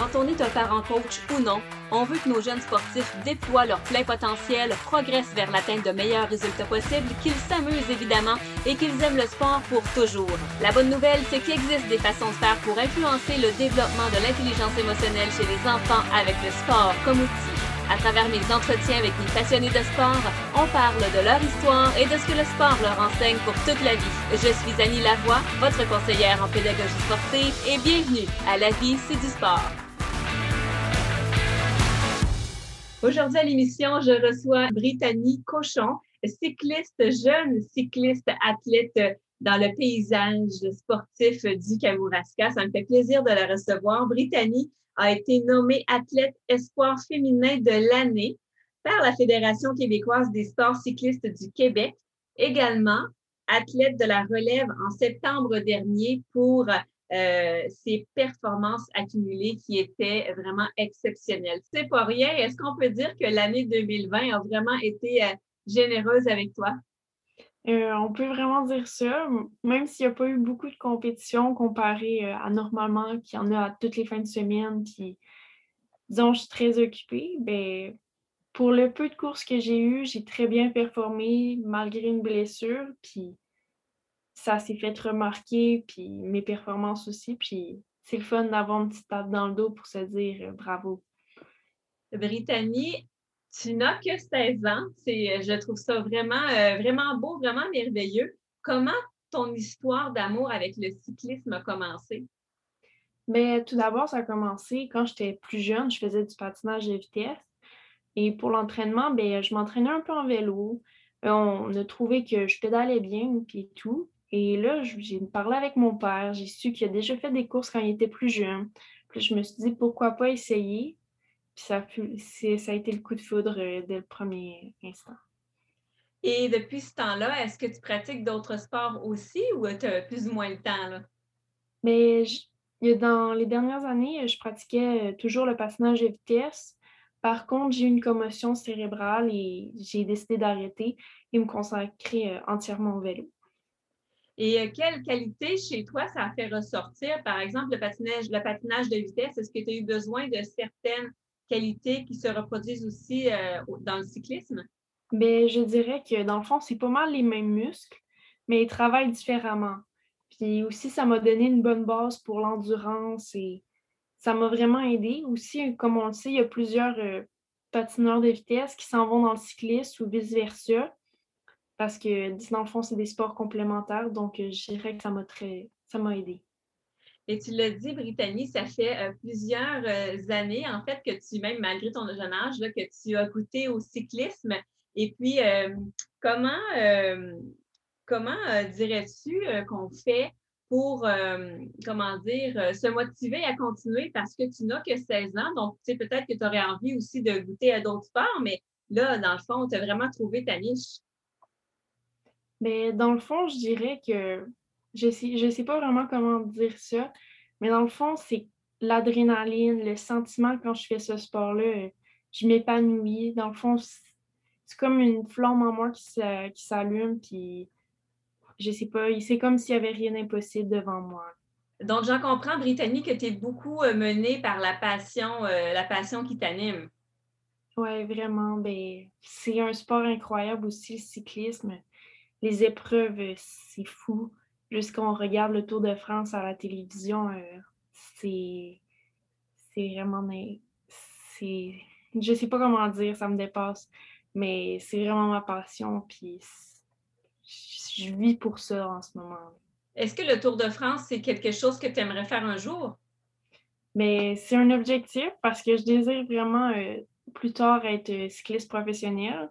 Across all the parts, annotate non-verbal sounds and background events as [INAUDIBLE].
Quand on est un parent coach ou non, on veut que nos jeunes sportifs déploient leur plein potentiel, progressent vers l'atteinte de meilleurs résultats possibles, qu'ils s'amusent évidemment et qu'ils aiment le sport pour toujours. La bonne nouvelle, c'est qu'il existe des façons de faire pour influencer le développement de l'intelligence émotionnelle chez les enfants avec le sport comme outil. À travers mes entretiens avec les passionnés de sport, on parle de leur histoire et de ce que le sport leur enseigne pour toute la vie. Je suis Annie Lavoie, votre conseillère en pédagogie sportive et bienvenue à La vie, c'est du sport. Aujourd'hui à l'émission, je reçois Brittany Cochon, cycliste, jeune cycliste athlète dans le paysage sportif du Kamouraska. Ça me fait plaisir de la recevoir. Brittany a été nommée athlète espoir féminin de l'année par la Fédération québécoise des sports cyclistes du Québec. Également, athlète de la relève en septembre dernier pour euh, ses performances accumulées qui étaient vraiment exceptionnelles. C'est pas rien. Est-ce qu'on peut dire que l'année 2020 a vraiment été euh, généreuse avec toi? Euh, on peut vraiment dire ça, même s'il n'y a pas eu beaucoup de compétitions comparé à normalement qu'il y en a à toutes les fins de semaine, puis disons, je suis très occupée, ben, pour le peu de courses que j'ai eues, j'ai très bien performé malgré une blessure, puis ça s'est fait remarquer, puis mes performances aussi. Puis c'est le fun d'avoir une petite tape dans le dos pour se dire euh, bravo. Brittany, tu n'as que 16 ans. C'est, je trouve ça vraiment, euh, vraiment beau, vraiment merveilleux. Comment ton histoire d'amour avec le cyclisme a commencé? Mais tout d'abord, ça a commencé quand j'étais plus jeune. Je faisais du patinage de vitesse. Et pour l'entraînement, ben, je m'entraînais un peu en vélo. Euh, on a trouvé que je pédalais bien, puis tout. Et là, j'ai parlé avec mon père. J'ai su qu'il a déjà fait des courses quand il était plus jeune. Puis je me suis dit, pourquoi pas essayer? Puis ça, ça a été le coup de foudre euh, dès le premier instant. Et depuis ce temps-là, est-ce que tu pratiques d'autres sports aussi ou tu as plus ou moins le temps? Là? Mais dans les dernières années, je pratiquais euh, toujours le patinage de vitesse. Par contre, j'ai eu une commotion cérébrale et j'ai décidé d'arrêter et me consacrer euh, entièrement au vélo. Et euh, quelle qualité chez toi ça a fait ressortir, par exemple, le patinage, le patinage de vitesse? Est-ce que tu as eu besoin de certaines qualités qui se reproduisent aussi euh, dans le cyclisme? Bien, je dirais que dans le fond, c'est pas mal les mêmes muscles, mais ils travaillent différemment. Puis aussi, ça m'a donné une bonne base pour l'endurance et ça m'a vraiment aidé. Aussi, comme on le sait, il y a plusieurs euh, patineurs de vitesse qui s'en vont dans le cyclisme ou vice-versa parce que dans le fond, c'est des sports complémentaires, donc euh, je dirais que ça m'a très ça m'a aidé. Et tu l'as dit, Brittany, ça fait euh, plusieurs euh, années, en fait, que tu, même malgré ton jeune âge, que tu as goûté au cyclisme. Et puis, comment, comment dirais-tu qu'on fait pour, comment dire, se motiver à continuer? Parce que tu n'as que 16 ans. Donc, tu sais, peut-être que tu aurais envie aussi de goûter à d'autres sports, mais là, dans le fond, tu as vraiment trouvé ta niche. Mais dans le fond, je dirais que je ne sais, je sais pas vraiment comment dire ça, mais dans le fond, c'est l'adrénaline, le sentiment quand je fais ce sport-là, je m'épanouis. Dans le fond, c'est comme une flamme en moi qui s'allume, puis je sais pas, c'est comme s'il n'y avait rien d'impossible devant moi. Donc, j'en comprends, Brittany, que tu es beaucoup euh, menée par la passion, euh, la passion qui t'anime. Oui, vraiment. Ben, c'est un sport incroyable aussi, le cyclisme les épreuves, euh, c'est fou. Jusqu'on regarde le Tour de France à la télévision, euh, c'est c'est vraiment c'est je sais pas comment dire, ça me dépasse, mais c'est vraiment ma passion puis je vis pour ça en ce moment. Est-ce que le Tour de France c'est quelque chose que tu aimerais faire un jour? Mais c'est un objectif parce que je désire vraiment euh, plus tard être cycliste professionnel.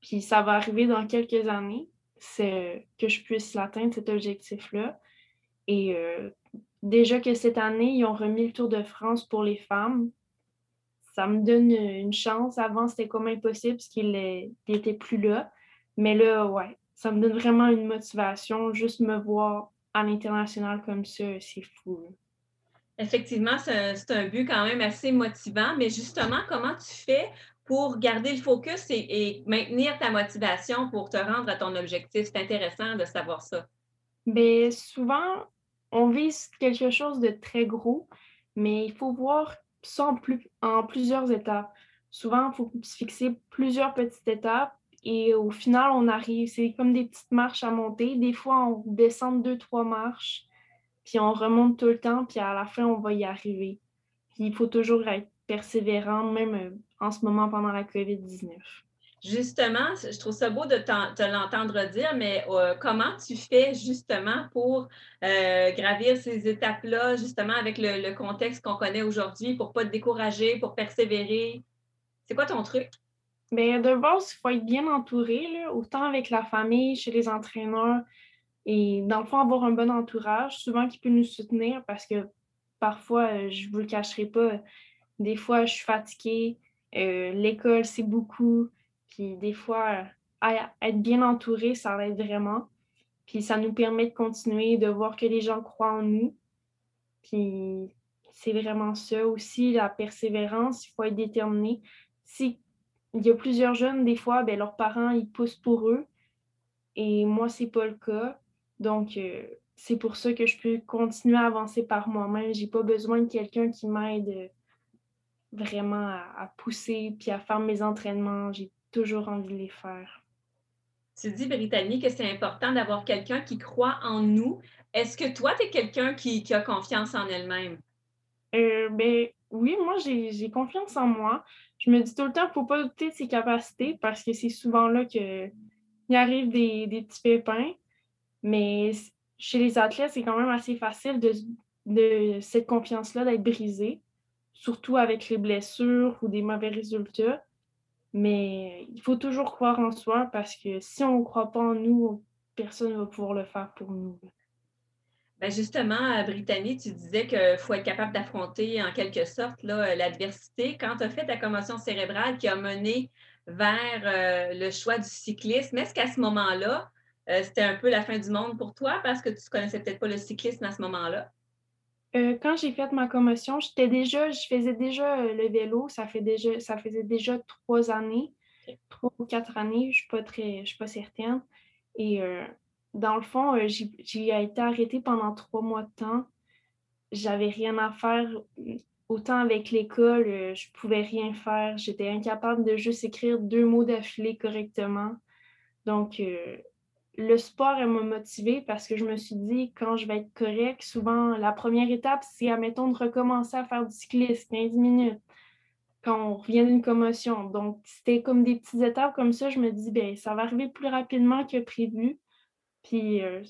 Puis ça va arriver dans quelques années que je puisse l'atteindre, cet objectif-là. Et euh, déjà que cette année, ils ont remis le Tour de France pour les femmes. Ça me donne une chance. Avant, c'était comme impossible parce qu'il n'était plus là. Mais là, ouais, ça me donne vraiment une motivation. Juste me voir à l'international comme ça, c'est fou. Effectivement, c'est un but quand même assez motivant. Mais justement, comment tu fais pour garder le focus et, maintenir ta motivation pour te rendre à ton objectif. C'est intéressant de savoir ça. Bien, souvent, on vise quelque chose de très gros, mais il faut voir ça en, plus, en plusieurs étapes. Souvent, il faut se fixer plusieurs petites étapes et au final, on arrive, c'est comme des petites marches à monter. Des fois, on descend deux, trois marches, puis on remonte tout le temps, puis à la fin, on va y arriver. Puis il faut toujours être persévérant, même euh, en ce moment pendant la COVID-19. Justement, je trouve ça beau de te l'entendre dire, mais euh, comment tu fais justement pour euh, gravir ces étapes-là, justement avec le, contexte qu'on connaît aujourd'hui, pour ne pas te décourager, pour persévérer? C'est quoi ton truc? Bien, de base, il faut être bien entouré, autant avec la famille, chez les entraîneurs, et dans le fond, avoir un bon entourage, souvent qui peut nous soutenir parce que parfois, euh, je ne vous le cacherai pas, des fois, je suis fatiguée, l'école, c'est beaucoup. Puis des fois, être bien entouré, ça aide vraiment. Puis ça nous permet de continuer, de voir que les gens croient en nous. Puis c'est vraiment ça aussi, la persévérance, il faut être déterminé. Si il y a plusieurs jeunes, des fois, ben, leurs parents, ils poussent pour eux. Et moi, c'est pas le cas. Donc, euh, c'est pour ça que je peux continuer à avancer par moi-même. J'ai pas besoin de quelqu'un qui m'aide vraiment à, à, pousser puis à faire mes entraînements. J'ai toujours envie de les faire. Tu dis, Brittany, que c'est important d'avoir quelqu'un qui croit en nous. Est-ce que toi, tu es quelqu'un qui, a confiance en elle-même? Euh, ben, oui, moi, j'ai confiance en moi. Je me dis tout le temps, il ne faut pas douter de ses capacités parce que c'est souvent là qu'il arrive des, des, petits pépins. Mais chez les athlètes, c'est quand même assez facile de, de cette confiance-là d'être brisée, surtout avec les blessures ou des mauvais résultats. Mais il faut toujours croire en soi parce que si on ne croit pas en nous, personne ne va pouvoir le faire pour nous. Ben justement, à Brittany, tu disais qu'il faut être capable d'affronter en quelque sorte l'adversité. Quand tu as fait ta commotion cérébrale qui a mené vers euh, le choix du cyclisme, est-ce qu'à ce, moment-là, euh, c'était un peu la fin du monde pour toi? Parce que tu ne connaissais peut-être pas le cyclisme à ce moment-là? Euh, quand j'ai fait ma commotion, j'étais déjà, je faisais déjà euh, le vélo. Ça, fait déjà, ça faisait déjà trois années, trois ou quatre années, je ne suis, suis, pas certaine. Et euh, dans le fond, j'ai été arrêtée pendant trois mois de temps. J'avais rien à faire. Autant avec l'école, je pouvais rien faire. J'étais incapable de juste écrire deux mots d'affilée correctement. Donc, le sport, m'a motivée parce que je me suis dit, quand je vais être correct, souvent, la première étape, c'est, admettons, de recommencer à faire du cyclisme 15 minutes quand on revient d'une commotion. Donc, c'était comme des petites étapes comme ça. Je me dis, ben ça va arriver plus rapidement que prévu. Puis, euh,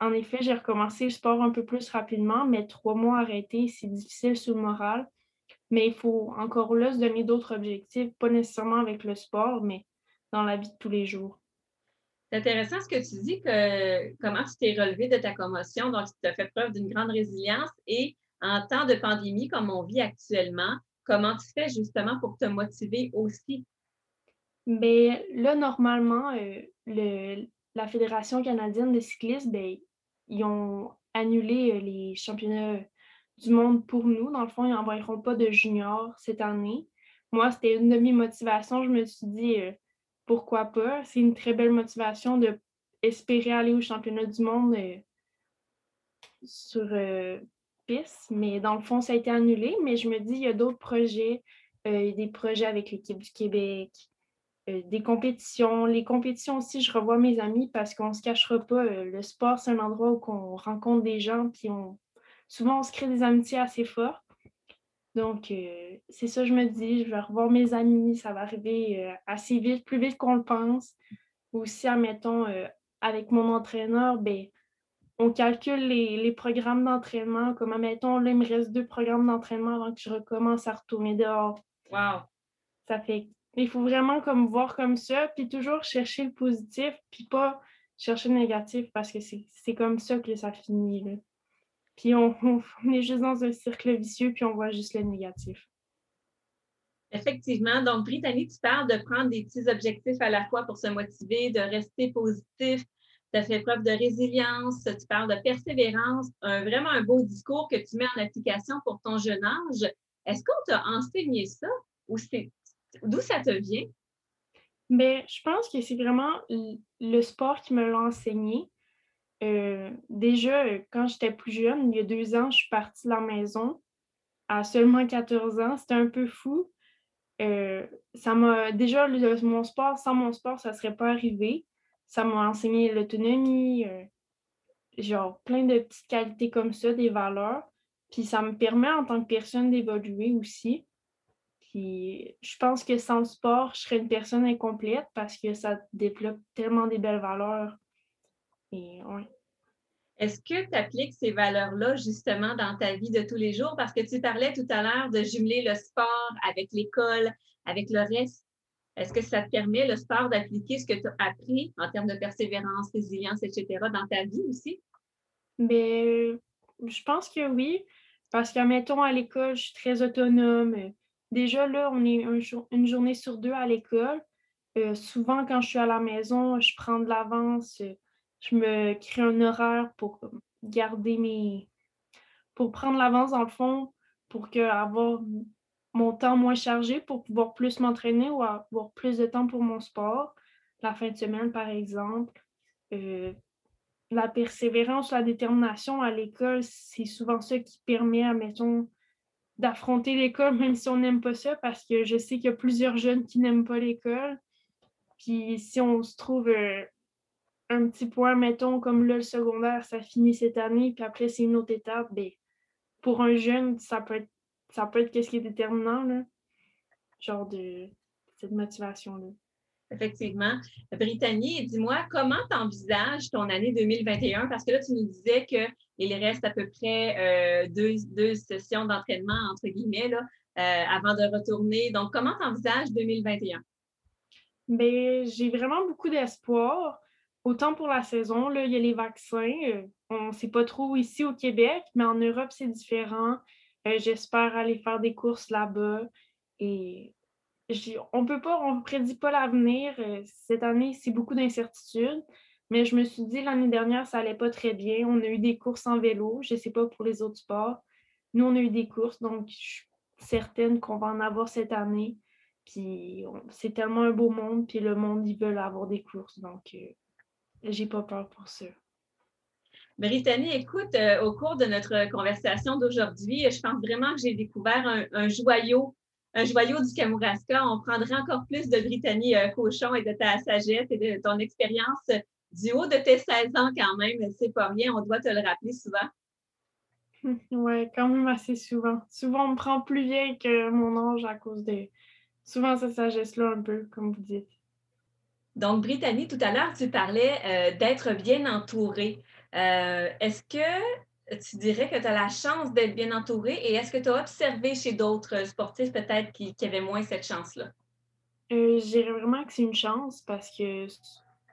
en effet, j'ai recommencé le sport un peu plus rapidement, mais trois mois arrêtés, c'est difficile sous le moral. Mais il faut encore là se donner d'autres objectifs, pas nécessairement avec le sport, mais dans la vie de tous les jours. C'est intéressant ce que tu dis, que comment tu t'es relevé de ta commotion. Donc, tu as fait preuve d'une grande résilience et en temps de pandémie comme on vit actuellement, comment tu fais justement pour te motiver aussi? Bien, là, normalement, euh, la Fédération canadienne de cyclisme, bien, ils ont annulé euh, les championnats du monde pour nous. Dans le fond, ils n'envoieront pas de juniors cette année. Moi, c'était une de mes motivations. Je me suis dit, euh, pourquoi pas. C'est une très belle motivation de aller au championnat du monde euh, sur euh, piste. Mais dans le fond, ça a été annulé. Mais je me dis, il y a d'autres projets, euh, des projets avec l'équipe du Québec, des compétitions. Les compétitions aussi, je revois mes amis parce qu'on ne se cachera pas. le sport, c'est un endroit où on rencontre des gens, puis on, souvent, on se crée des amitiés assez fortes. Donc, euh, c'est ça, je me dis, je vais revoir mes amis, ça va arriver euh, assez vite, plus vite qu'on le pense. Aussi, admettons, euh, avec mon entraîneur, ben, on calcule les, programmes d'entraînement, comme admettons, là, il me reste deux programmes d'entraînement avant que je recommence à retourner dehors. Wow! Ça fait. Il faut vraiment comme voir comme ça, puis toujours chercher le positif, puis pas chercher le négatif parce que c'est comme ça que ça finit. Là. Puis [LAUGHS] on, est juste dans un cercle vicieux, puis on voit juste le négatif. Effectivement. Donc, Brittany, tu parles de prendre des petits objectifs à la fois pour se motiver, de rester positif. Tu as fait preuve de résilience, tu parles de persévérance, vraiment un beau discours que tu mets en application pour ton jeune âge. Est-ce qu'on t'a enseigné ça ou c'est d'où ça te vient? Bien, je pense que c'est vraiment le sport qui me l'a enseigné. Euh, déjà, euh, quand j'étais plus jeune, il y a deux ans, je suis partie de la maison. à seulement 14 ans. C'était un peu fou. Euh, ça m'a déjà mon sport, sans mon sport, ça ne serait pas arrivé. Ça m'a enseigné l'autonomie, genre plein de petites qualités comme ça, des valeurs. Puis ça me permet en tant que personne d'évoluer aussi. Puis je pense que sans le sport, je serais une personne incomplète parce que ça développe tellement des belles valeurs. Est-ce que tu appliques ces valeurs-là justement dans ta vie de tous les jours? Parce que tu parlais tout à l'heure de jumeler le sport avec l'école, avec le reste. Est-ce que ça te permet, le sport, d'appliquer ce que tu as appris en termes de persévérance, résilience, etc., dans ta vie aussi? Bien, je pense que oui. Parce que, mettons, à l'école, je suis très autonome. Déjà, là, on est une journée sur deux à l'école. Euh, souvent, quand je suis à la maison, je prends de l'avance je me crée un horaire pour garder mes. pour prendre l'avance dans le fond, pour que, avoir mon temps moins chargé pour pouvoir plus m'entraîner ou avoir plus de temps pour mon sport. La fin de semaine, par exemple. Euh, la persévérance, la détermination à l'école, c'est souvent ça qui permet, admettons, d'affronter l'école, [LAUGHS] même si on n'aime pas ça, parce que je sais qu'il y a plusieurs jeunes qui n'aiment pas l'école. Puis si on se trouve euh, un petit point, mettons, comme là, le secondaire, ça finit cette année, puis après, c'est une autre étape, bien, pour un jeune, ça peut être, ça peut être qu'est-ce qui est déterminant, là. Genre de cette motivation-là. Effectivement. Brittany, dis-moi, comment tu envisages ton année 2021? Parce que là, tu nous disais qu'il reste à peu près euh, deux, sessions d'entraînement, entre guillemets, là, euh, avant de retourner. Donc, comment tu envisages 2021? Bien, j'ai vraiment beaucoup d'espoir. Autant pour la saison, là, il y a les vaccins. Euh, on ne sait pas trop ici au Québec, mais en Europe, c'est différent. Euh, j'espère aller faire des courses là-bas. Et on peut pas, on prédit pas l'avenir. Euh, cette année, c'est beaucoup d'incertitudes. Mais je me suis dit, l'année dernière, ça n'allait pas très bien. On a eu des courses en vélo. Je ne sais pas pour les autres sports. Nous, on a eu des courses, donc je suis certaine qu'on va en avoir cette année. Puis c'est tellement un beau monde, puis le monde, ils veulent avoir des courses. Donc, j'ai pas peur pour ça. Brittany, écoute, euh, au cours de notre conversation d'aujourd'hui, je pense vraiment que j'ai découvert un, joyau, un joyau du Kamouraska. On prendrait encore plus de Brittany euh, Cochon et de ta sagesse et de ton expérience du haut de tes 16 ans quand même. C'est pas rien, on doit te le rappeler souvent. [LAUGHS] Oui, quand même assez souvent. Souvent, on me prend plus vieille que mon âge à cause de souvent cette sagesse-là un peu, comme vous dites. Donc, Brittany, tout à l'heure, tu parlais euh, d'être bien entourée. Euh, est-ce que tu dirais que tu as la chance d'être bien entourée et est-ce que tu as observé chez d'autres sportifs peut-être qui, avaient moins cette chance-là? Euh, vraiment que c'est une chance parce que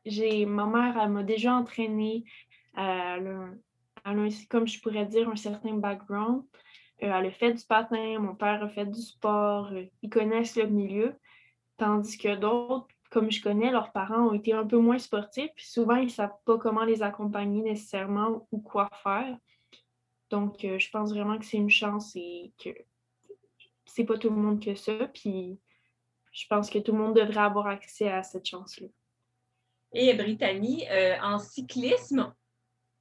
j'ai ma mère, m'a déjà entraînée. Elle a, comme je pourrais dire, un certain background. elle a fait du patin, mon père a fait du sport, ils connaissent le milieu. Tandis que d'autres comme je connais, leurs parents ont été un peu moins sportifs, puis souvent, ils ne savent pas comment les accompagner nécessairement ou quoi faire. Donc, euh, je pense vraiment que c'est une chance et que c'est pas tout le monde que ça. Puis, je pense que tout le monde devrait avoir accès à cette chance-là. Et Brittany, euh, en cyclisme,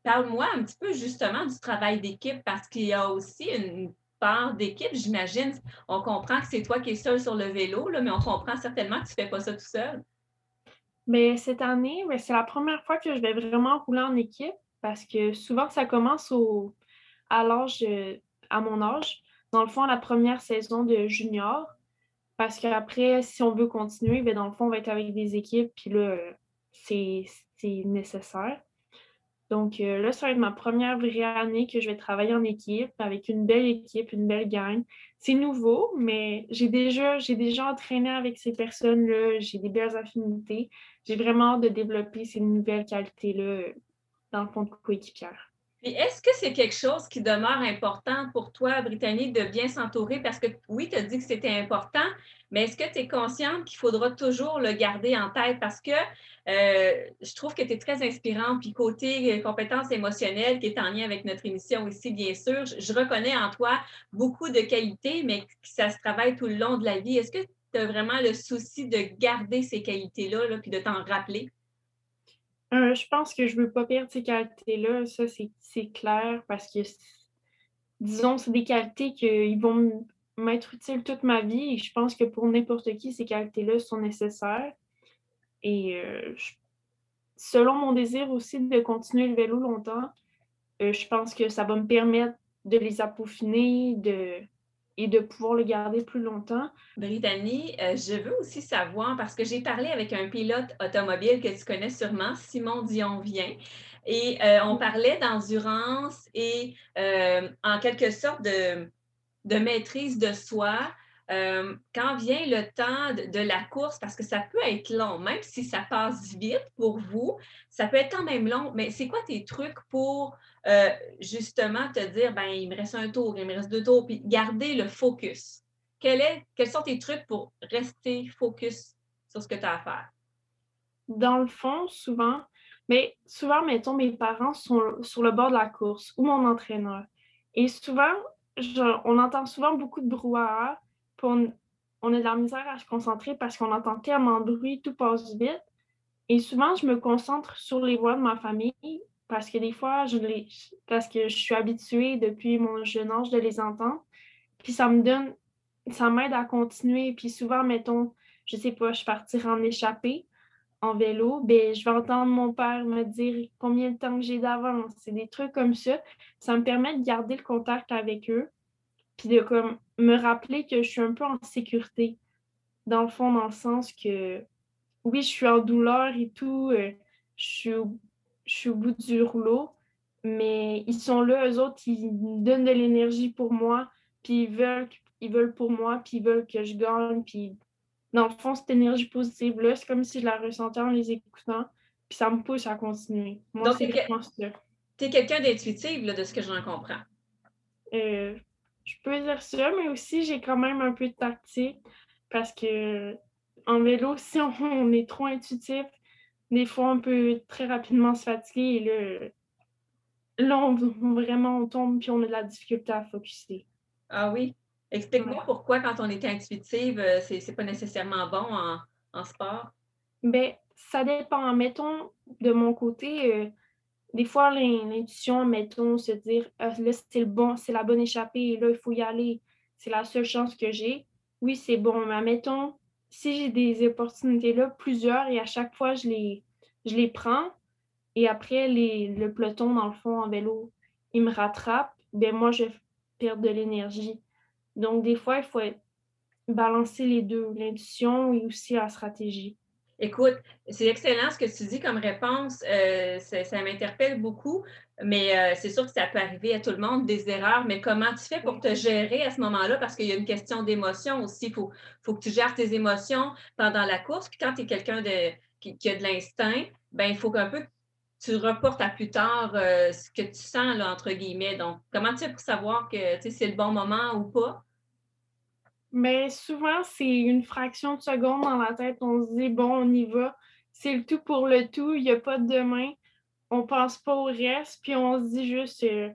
parle-moi un petit peu justement du travail d'équipe parce qu'il y a aussi une d'équipe, j'imagine. On comprend que c'est toi qui es seul sur le vélo, mais on comprend certainement que tu ne fais pas ça tout seul. Mais cette année, c'est la première fois que je vais vraiment rouler en équipe parce que souvent, ça commence à mon âge. Dans le fond, la première saison de junior. Parce qu'après, si on veut continuer, bien, dans le fond, on va être avec des équipes, puis là, c'est nécessaire. Donc euh, là, ça va être ma première vraie année que je vais travailler en équipe avec une belle équipe, une belle gang. C'est nouveau, mais j'ai déjà, j'ai déjà entraîné avec ces personnes-là, j'ai des belles affinités. J'ai vraiment hâte de développer ces nouvelles qualités-là dans le fond de coéquipière. Est-ce que c'est quelque chose qui demeure important pour toi, Brittany, de bien s'entourer? Parce que oui, tu as dit que c'était important, mais est-ce que tu es consciente qu'il faudra toujours le garder en tête? Parce que euh, je trouve que tu es très inspirante. Puis côté euh, compétences émotionnelles, qui est en lien avec notre émission aussi, bien sûr, je, reconnais en toi beaucoup de qualités, mais ça se travaille tout le long de la vie. Est-ce que tu as vraiment le souci de garder ces qualités-là, là, puis de t'en rappeler? Euh, je pense que je ne veux pas perdre ces qualités-là, ça c'est clair, parce que disons, c'est des qualités qui vont m'être utiles toute ma vie et je pense que pour n'importe qui, ces qualités-là sont nécessaires. Et euh, selon mon désir aussi de continuer le vélo longtemps, euh, je pense que ça va me permettre de les appaufiner de, et de pouvoir le garder plus longtemps. Brittany, euh, je veux aussi savoir, parce que j'ai parlé avec un pilote automobile que tu connais sûrement, Simon Dion-Vient, et on parlait d'endurance et en quelque sorte de de maîtrise de soi, euh, quand vient le temps de, la course, parce que ça peut être long, même si ça passe vite pour vous, ça peut être quand même long, mais c'est quoi tes trucs pour euh, justement te dire, ben il me reste un tour, il me reste deux tours, puis garder le focus? Quels sont tes trucs pour rester focus sur ce que tu as à faire? Dans le fond, souvent, mais souvent, mettons, mes parents sont sur le bord de la course ou mon entraîneur. Et souvent, on entend souvent beaucoup de brouhaha, on, a de la misère à se concentrer parce qu'on entend tellement de bruit, tout passe vite. Et souvent, je me concentre sur les voix de ma famille parce que des fois, je les, parce que je suis habituée depuis mon jeune âge de les entendre. Puis ça me donne, ça m'aide à continuer. Puis souvent, mettons, je sais pas, je partirai en échappée en vélo, ben, je vais entendre mon père me dire combien de temps j'ai d'avance. C'est des trucs comme ça. Ça me permet de garder le contact avec eux, puis de comme, me rappeler que je suis un peu en sécurité. Dans le fond, dans le sens que, oui, je suis en douleur et tout, euh, je, suis au, je suis au bout du rouleau, mais ils sont là, eux autres, ils donnent de l'énergie pour moi, puis ils veulent, ils veulent pour moi, puis ils veulent que je gagne, puis dans le fond, cette énergie positive-là, c'est comme si je la ressentais en les écoutant, puis ça me pousse à continuer. Moi, c'est vraiment ça. Tu es quelqu'un d'intuitif, de ce que j'en comprends. Euh, je peux dire ça, mais aussi, j'ai quand même un peu de tactique, parce que en vélo, [LAUGHS] si on, est trop intuitif, des fois, on peut très rapidement se fatiguer, et là, là on, vraiment, on tombe, puis on a de la difficulté à focuser. Ah oui? Explique-moi pourquoi, quand on est intuitive, euh, c'est n'est pas nécessairement bon en, sport? Bien, ça dépend. Mettons, de mon côté, euh, des fois, l'intuition, mettons, se dire ah, là, c'est le bon, c'est la bonne échappée, là, il faut y aller, c'est la seule chance que j'ai. Oui, c'est bon, mais mettons, si j'ai des opportunités là, plusieurs, et à chaque fois, je les, prends, et après, le peloton, dans le fond, en vélo, il me rattrape, bien, moi, je perds de l'énergie. Donc, des fois, il faut balancer les deux, l'intuition et aussi la stratégie. Écoute, c'est excellent ce que tu dis comme réponse. Euh, ça, m'interpelle beaucoup, mais euh, c'est sûr que ça peut arriver à tout le monde, des erreurs. Mais comment tu fais pour te gérer à ce moment-là? Parce qu'il y a une question d'émotion aussi. Il faut, faut, que tu gères tes émotions pendant la course. Puis quand tu es quelqu'un qui, qui, a de l'instinct, ben il faut qu'un peu tu reportes à plus tard euh, ce que tu sens, là, entre guillemets. Donc, comment tu fais pour savoir que c'est le bon moment ou pas? Mais souvent, c'est une fraction de seconde dans la tête. On se dit, bon, on y va. C'est le tout pour le tout. Il n'y a pas de demain. On pense pas au reste. Puis on se dit juste, euh,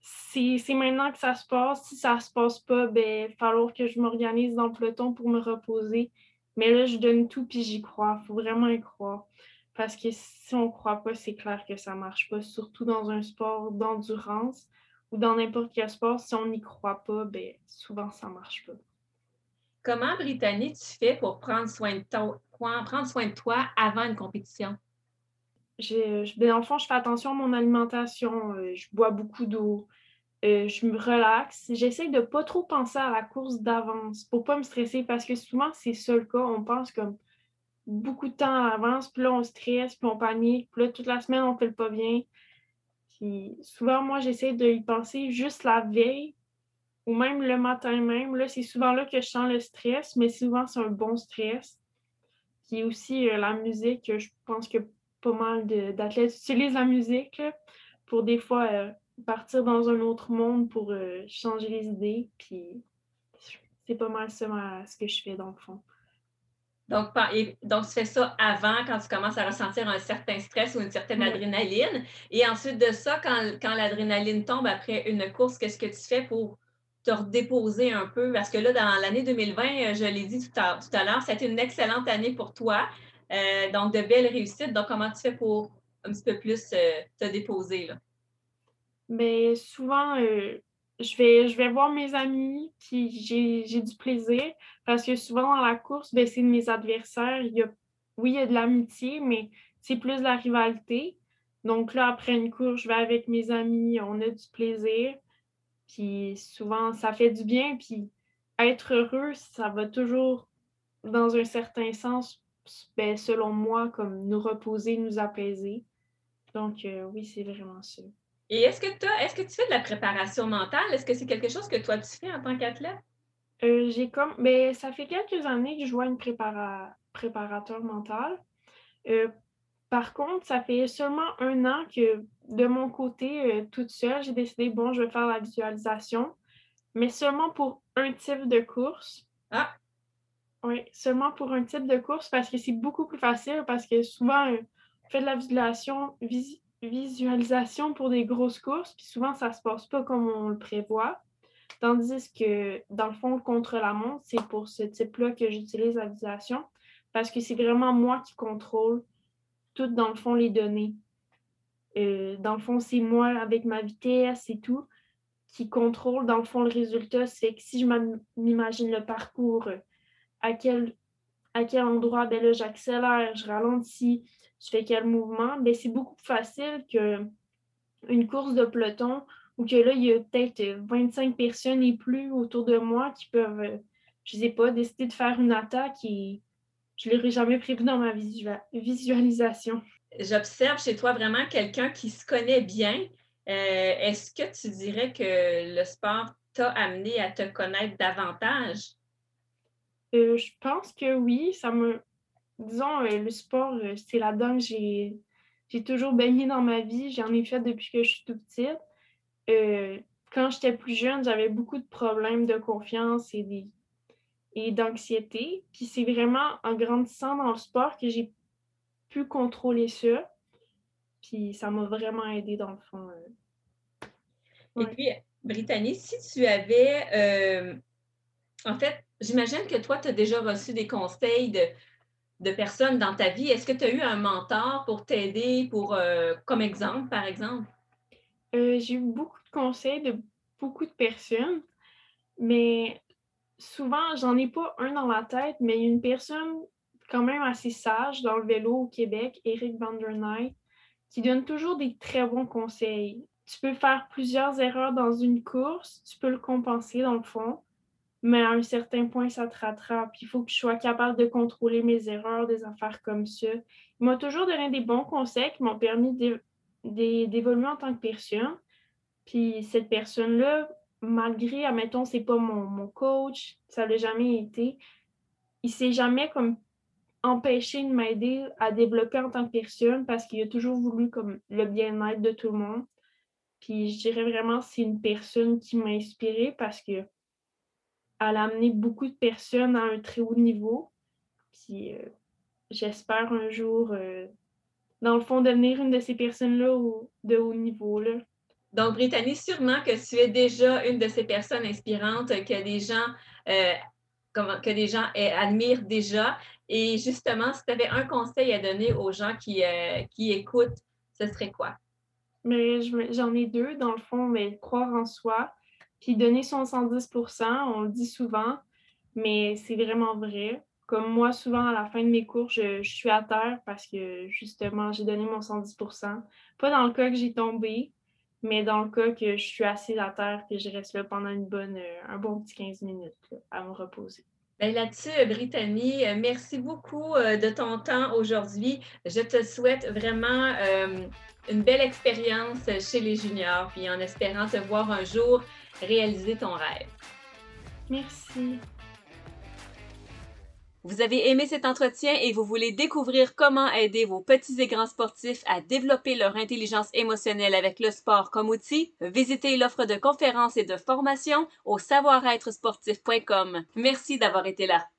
c'est maintenant que ça se passe. Si ça se passe pas, ben, il va falloir que je m'organise dans le peloton pour me reposer. Mais là, je donne tout puis j'y crois. Il faut vraiment y croire. Parce que si on ne croit pas, c'est clair que ça ne marche pas, surtout dans un sport d'endurance ou dans n'importe quel sport. Si on n'y croit pas, ben, souvent, ça ne marche pas. Comment, Brittany, tu fais pour prendre soin de toi, prendre soin de toi avant une compétition? Je, ben, dans le fond, je fais attention à mon alimentation. Euh, je bois beaucoup d'eau. Euh, je me relaxe. J'essaie de ne pas trop penser à la course d'avance pour ne pas me stresser parce que souvent, c'est ça le cas. On pense comme beaucoup de temps à l'avance, puis là, on stresse, puis on panique, puis là, toute la semaine, on ne fait le pas bien. Puis souvent, moi, j'essaie de y penser juste la veille ou même le matin même. Là, c'est souvent là que je sens le stress, mais souvent, c'est un bon stress. Puis aussi, euh, la musique, je pense que pas mal d'athlètes utilisent la musique pour des fois euh, partir dans un autre monde pour euh, changer les idées. Puis c'est pas mal ce que je fais dans le fond. Donc, donc, tu fais ça avant, quand tu commences à ressentir un certain stress ou une certaine adrénaline. Et ensuite de ça, quand, quand l'adrénaline tombe après une course, qu'est-ce que tu fais pour te redéposer un peu? Parce que là, dans l'année 2020, euh, je l'ai dit tout à, tout à l'heure, c'était une excellente année pour toi. Euh, donc, de belles réussites. Donc, comment tu fais pour un petit peu plus euh, te déposer? Là? Mais souvent, euh, je, vais, voir mes amis, puis j'ai du plaisir parce que souvent dans la course, ben, c'est mes adversaires. Il y a, oui, il y a de l'amitié, mais c'est plus de la rivalité. Donc là, après une course, je vais avec mes amis, on a du plaisir. Puis souvent, ça fait du bien. Puis être heureux, ça va toujours, dans un certain sens, ben, selon moi, comme nous reposer, nous apaiser. Donc euh, oui, c'est vraiment ça. Et est-ce que, est-ce que tu fais de la préparation mentale? Est-ce que c'est quelque chose que toi, tu fais en tant qu'athlète? Euh, j'ai comme. Ben, ça fait quelques années que je vois une préparateur mental. Euh, par contre, ça fait seulement un an que de mon côté, euh, toute seule, j'ai décidé, bon, je vais faire la visualisation, mais seulement pour un type de course. Ah! Oui, seulement pour un type de course parce que c'est beaucoup plus facile parce que souvent, on fait de la visualisation, visualisation pour des grosses courses, puis souvent, ça se passe pas comme on le prévoit. Tandis que, dans le fond, contre la montre, c'est pour ce type-là que j'utilise la visualisation parce que c'est vraiment moi qui contrôle toutes, dans le fond, les données. Euh, dans le fond, c'est moi avec ma vitesse et tout qui contrôle, dans le fond, le résultat. C'est que si je m'imagine le parcours, euh, à quel, endroit, ben j'accélère, je ralentis, je fais quel mouvement, ben c'est beaucoup plus facile qu'une course de peloton où que là, il y a peut-être 25 personnes et plus autour de moi qui peuvent, euh, je sais pas, décider de faire une attaque et je ne l'aurais jamais prévu dans ma visualisation. J'observe chez toi vraiment quelqu'un qui se connaît bien. Euh, est-ce que tu dirais que le sport t'a amené à te connaître davantage? Euh, je pense que oui. Ça me. Disons, euh, le sport, c'est là-dedans que j'ai, j'ai toujours baigné dans ma vie. J'en ai fait depuis que je suis tout petite. quand j'étais plus jeune, j'avais beaucoup de problèmes de confiance et des et d'anxiété. Puis c'est vraiment en grandissant dans le sport que j'ai pu contrôler ça. Puis ça m'a vraiment aidé dans le fond. Euh. Et puis, Brittany, si tu avais, euh, en fait, j'imagine que toi, tu as déjà reçu des conseils de, de personnes dans ta vie. Est-ce que tu as eu un mentor pour t'aider, pour euh, comme exemple, par exemple? j'ai eu beaucoup de conseils de beaucoup de personnes, mais souvent, j'en ai pas un dans la tête, mais une personne quand même assez sage dans le vélo au Québec, Eric Van der qui donne toujours des très bons conseils. Tu peux faire plusieurs erreurs dans une course, tu peux le compenser dans le fond, mais à un certain point, ça te rattrape. Il faut que je sois capable de contrôler mes erreurs, des affaires comme ça. Il m'a toujours donné des bons conseils qui m'ont permis d'évoluer en tant que personne. Puis cette personne-là, malgré, admettons, c'est pas mon, coach, ça l'a jamais été, il s'est jamais comme empêché de m'aider à développer en tant que personne parce qu'il a toujours voulu comme le bien-être de tout le monde. Puis je dirais vraiment c'est une personne qui m'a inspirée parce que elle a amené beaucoup de personnes à un très haut niveau. Puis euh, j'espère un jour, euh, dans le fond, devenir une de ces personnes-là de haut niveau. Là. Donc, Brittany, sûrement que tu es déjà une de ces personnes inspirantes que des gens, euh, que des gens admirent déjà. Et justement, si tu avais un conseil à donner aux gens qui, qui écoutent, ce serait quoi? Mais j'en ai deux, dans le fond, mais croire en soi, puis donner son 110% on le dit souvent, mais c'est vraiment vrai. Comme moi, souvent, à la fin de mes cours, je, suis à terre parce que justement, j'ai donné mon 110% Pas dans le cas que j'ai tombé, mais dans le cas que je suis assise à terre, que je reste là pendant une bonne, euh, un bon petit 15 minutes à me reposer. Ben, là-dessus, Brittany, euh, merci beaucoup euh, de ton temps aujourd'hui. Je te souhaite vraiment une belle expérience chez les juniors, puis en espérant te voir un jour réaliser ton rêve. Merci. Vous avez aimé cet entretien et vous voulez découvrir comment aider vos petits et grands sportifs à développer leur intelligence émotionnelle avec le sport comme outil? Visitez l'offre de conférences et de formations au savoir-être sportif.com. Merci d'avoir été là.